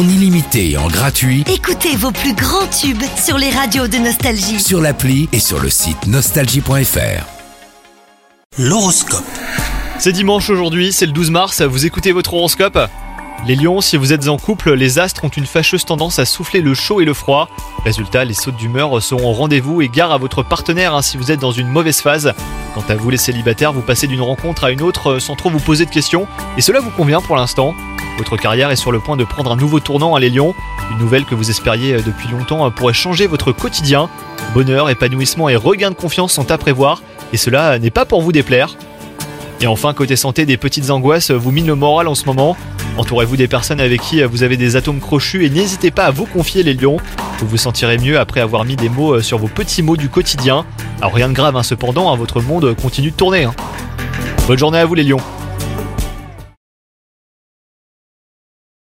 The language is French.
en illimité et en gratuit Écoutez vos plus grands tubes sur les radios de Nostalgie. sur l'appli et sur le site nostalgie.fr. L'horoscope. C'est dimanche aujourd'hui, c'est le 12 mars, vous écoutez votre horoscope? Les lions, si vous êtes en couple, les astres ont une fâcheuse tendance à souffler le chaud et le froid. Résultat, les sautes d'humeur seront au rendez-vous et gare à votre partenaire hein, si vous êtes dans une mauvaise phase. Quant à vous les célibataires, vous passez d'une rencontre à une autre euh, sans trop vous poser de questions, et cela vous convient pour l'instant? Votre carrière est sur le point de prendre un nouveau tournant à les lions, une nouvelle que vous espériez euh, depuis longtemps euh, pourrait changer votre quotidien. Bonheur, épanouissement et regain de confiance sont à prévoir, et cela n'est pas pour vous déplaire. Et enfin, côté santé, des petites angoisses vous minent le moral en ce moment. Entourez-vous des personnes avec qui vous avez des atomes crochus et n'hésitez pas à vous confier les lions. Vous vous sentirez mieux après avoir mis des mots euh, sur vos petits mots du quotidien. Alors rien de grave hein, cependant, hein, votre monde continue de tourner. hein. Bonne journée à vous les lions